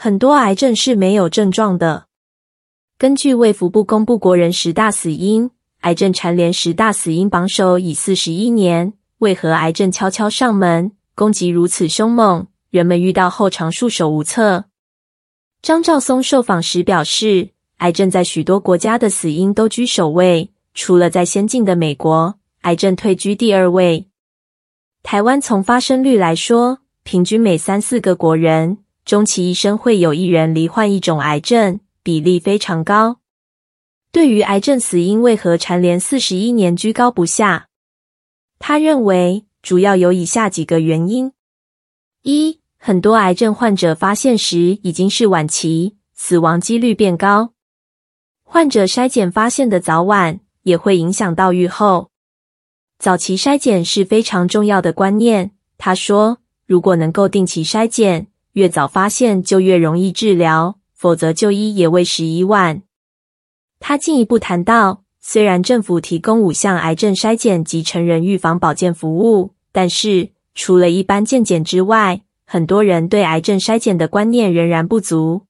很多癌症是没有症状的。根据卫福部公布国人十大死因，癌症蝉联十大死因榜首已四十一年。为何癌症悄悄上门，攻击如此凶猛？人们遇到后常束手无策。张兆松受访时表示，癌症在许多国家的死因都居首位，除了在先进的美国，癌症退居第二位。台湾从发生率来说，平均每三四个国人，终其一生会有一人罹患一种癌症，比例非常高。对于癌症死因为何蝉联四十一年居高不下？他认为主要有以下几个原因：一、很多癌症患者发现时已经是晚期，死亡几率变高。患者筛检发现的早晚也会影响到预后。早期筛检是非常重要的观念。他说，如果能够定期筛检，越早发现就越容易治疗，否则就医也为时已晚。他进一步谈到，虽然政府提供五项癌症筛检及成人预防保健服务，但是除了一般健检之外，很多人对癌症筛检的观念仍然不足，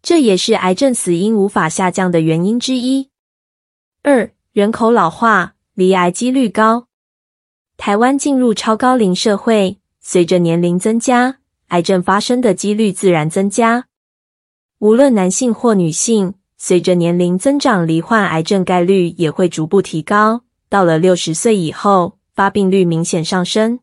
这也是癌症死因无法下降的原因之一。二、人口老化，罹癌几率高。台湾进入超高龄社会，随着年龄增加，癌症发生的几率自然增加。无论男性或女性。随着年龄增长，罹患癌症概率也会逐步提高。到了六十岁以后，发病率明显上升。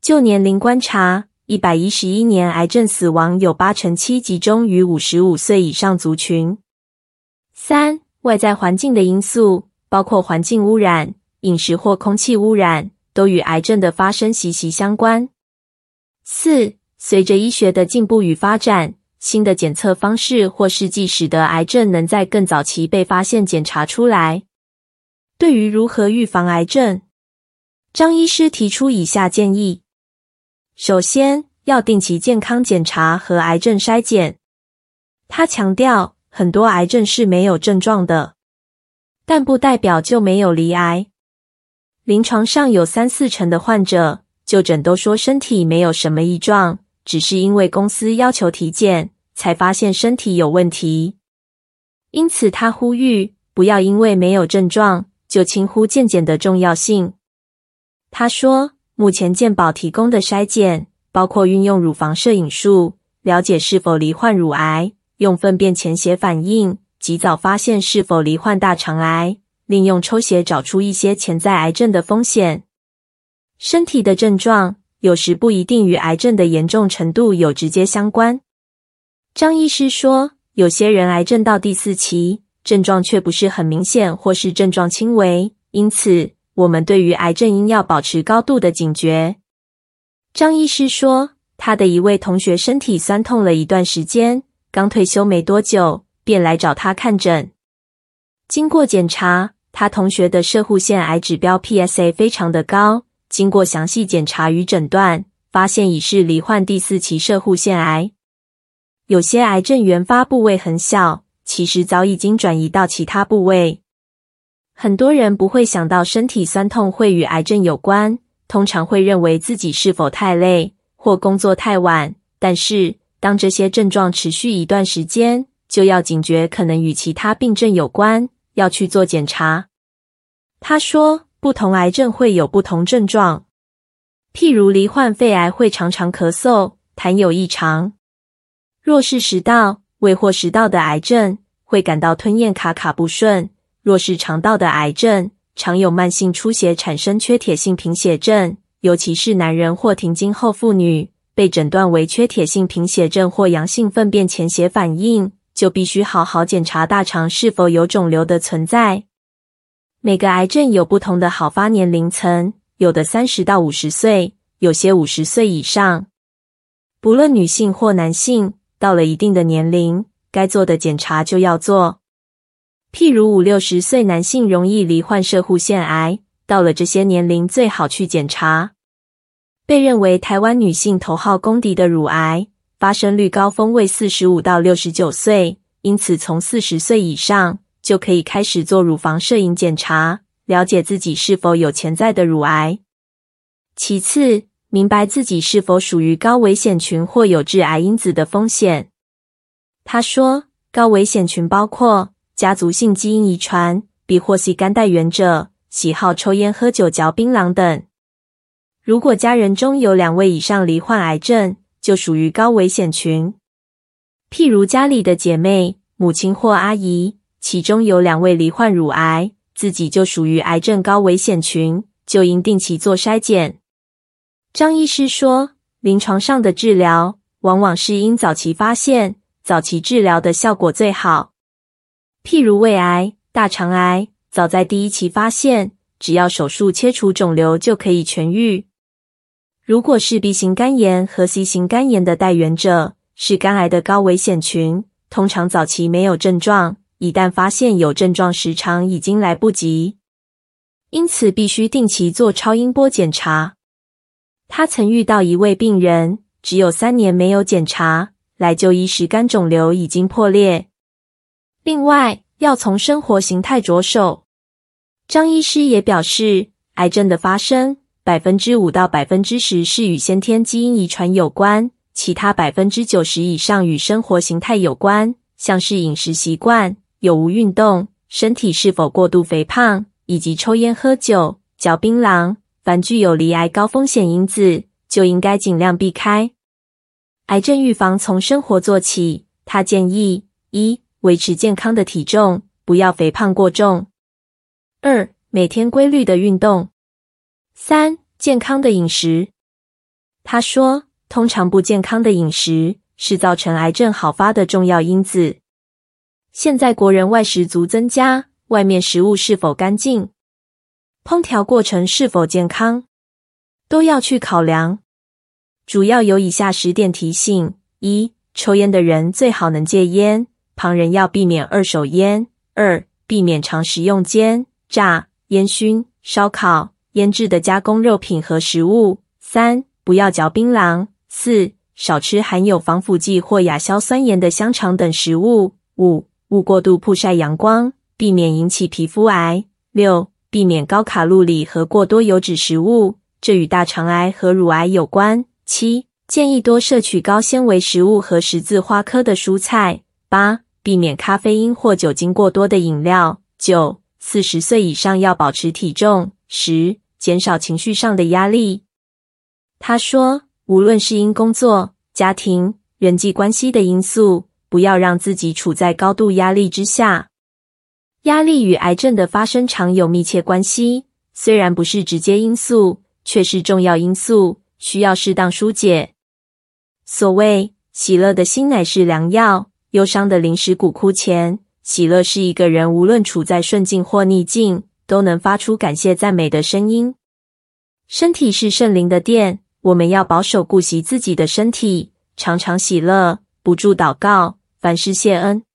就年龄观察，一百一十一年癌症死亡有八成七集中于五十五岁以上族群。三、外在环境的因素，包括环境污染、饮食或空气污染，都与癌症的发生息息相关。四、随着医学的进步与发展。新的检测方式或试剂使得癌症能在更早期被发现检查出来。对于如何预防癌症，张医师提出以下建议：首先，要定期健康检查和癌症筛检。他强调，很多癌症是没有症状的，但不代表就没有罹癌。临床上有三四成的患者就诊都说身体没有什么异状。只是因为公司要求体检，才发现身体有问题。因此，他呼吁不要因为没有症状就轻忽健检的重要性。他说，目前健保提供的筛检包括运用乳房摄影术了解是否罹患乳癌，用粪便潜血反应及早发现是否罹患大肠癌，利用抽血找出一些潜在癌症的风险。身体的症状。有时不一定与癌症的严重程度有直接相关。张医师说，有些人癌症到第四期，症状却不是很明显，或是症状轻微，因此我们对于癌症应要保持高度的警觉。张医师说，他的一位同学身体酸痛了一段时间，刚退休没多久，便来找他看诊。经过检查，他同学的摄护腺癌指标 PSA 非常的高。经过详细检查与诊断，发现已是罹患第四期射护腺癌。有些癌症原发部位很小，其实早已经转移到其他部位。很多人不会想到身体酸痛会与癌症有关，通常会认为自己是否太累或工作太晚。但是，当这些症状持续一段时间，就要警觉，可能与其他病症有关，要去做检查。他说。不同癌症会有不同症状，譬如罹患肺癌会常常咳嗽、痰有异常；若是食道、胃或食道的癌症，会感到吞咽卡卡不顺；若是肠道的癌症，常有慢性出血，产生缺铁性贫血症。尤其是男人或停经后妇女被诊断为缺铁性贫血症或阳性粪便潜血反应，就必须好好检查大肠是否有肿瘤的存在。每个癌症有不同的好发年龄层，有的三十到五十岁，有些五十岁以上。不论女性或男性，到了一定的年龄，该做的检查就要做。譬如五六十岁男性容易罹患摄护腺癌，到了这些年龄最好去检查。被认为台湾女性头号公敌的乳癌，发生率高峰为四十五到六十九岁，因此从四十岁以上。就可以开始做乳房摄影检查，了解自己是否有潜在的乳癌。其次，明白自己是否属于高危险群或有致癌因子的风险。他说，高危险群包括家族性基因遗传、B 或 C 肝带原者、喜好抽烟、喝酒、嚼槟榔等。如果家人中有两位以上罹患癌症，就属于高危险群。譬如家里的姐妹、母亲或阿姨，其中有两位罹患乳癌，自己就属于癌症高危险群，就应定期做筛检。张医师说，临床上的治疗往往是因早期发现、早期治疗的效果最好。譬如胃癌、大肠癌，早在第一期发现，只要手术切除肿瘤就可以痊愈。如果是 B 型肝炎和 C 型肝炎的带原者，是肝癌的高危险群，通常早期没有症状，一旦发现有症状时，常已经来不及。因此，必须定期做超音波检查。他曾遇到一位病人，只有三年没有检查，来就医时肝肿瘤已经破裂。另外，要从生活形态着手。张医师也表示，癌症的发生，百分之五到百分之十是与先天基因遗传有关，其他百分之九十以上与生活形态有关，像是饮食习惯、有无运动、身体是否过度肥胖，以及抽烟、喝酒、嚼槟榔。凡具有罹癌高风险因子，就应该尽量避开。癌症预防从生活做起，他建议：一、维持健康的体重，不要肥胖过重；二、每天规律的运动。三、健康的饮食。他说，通常不健康的饮食是造成癌症好发的重要因子。现在国人外食族增加，外面食物是否干净，烹调过程是否健康，都要去考量。主要有以下十点提醒：一、抽烟的人最好能戒烟，旁人要避免二手烟；二、避免常食用煎、炸、烟熏、烧烤。腌制的加工肉品和食物。三、不要嚼槟榔。四、少吃含有防腐剂或亚硝酸盐的香肠等食物。五、勿过度曝晒阳光，避免引起皮肤癌。六、避免高卡路里和过多油脂食物，这与大肠癌和乳癌有关。七、建议多摄取高纤维食物和十字花科的蔬菜。八、避免咖啡因或酒精过多的饮料。九、四十岁以上要保持体重。十、减少情绪上的压力。他说，无论是因工作、家庭、人际关系的因素，不要让自己处在高度压力之下。压力与癌症的发生常有密切关系，虽然不是直接因素，却是重要因素，需要适当疏解。所谓“喜乐的心乃是良药，忧伤的灵使骨枯前”，喜乐是一个人无论处在顺境或逆境，都能发出感谢赞美的声音。身体是圣灵的殿，我们要保守顾惜自己的身体，常常喜乐，不住祷告，凡事谢恩。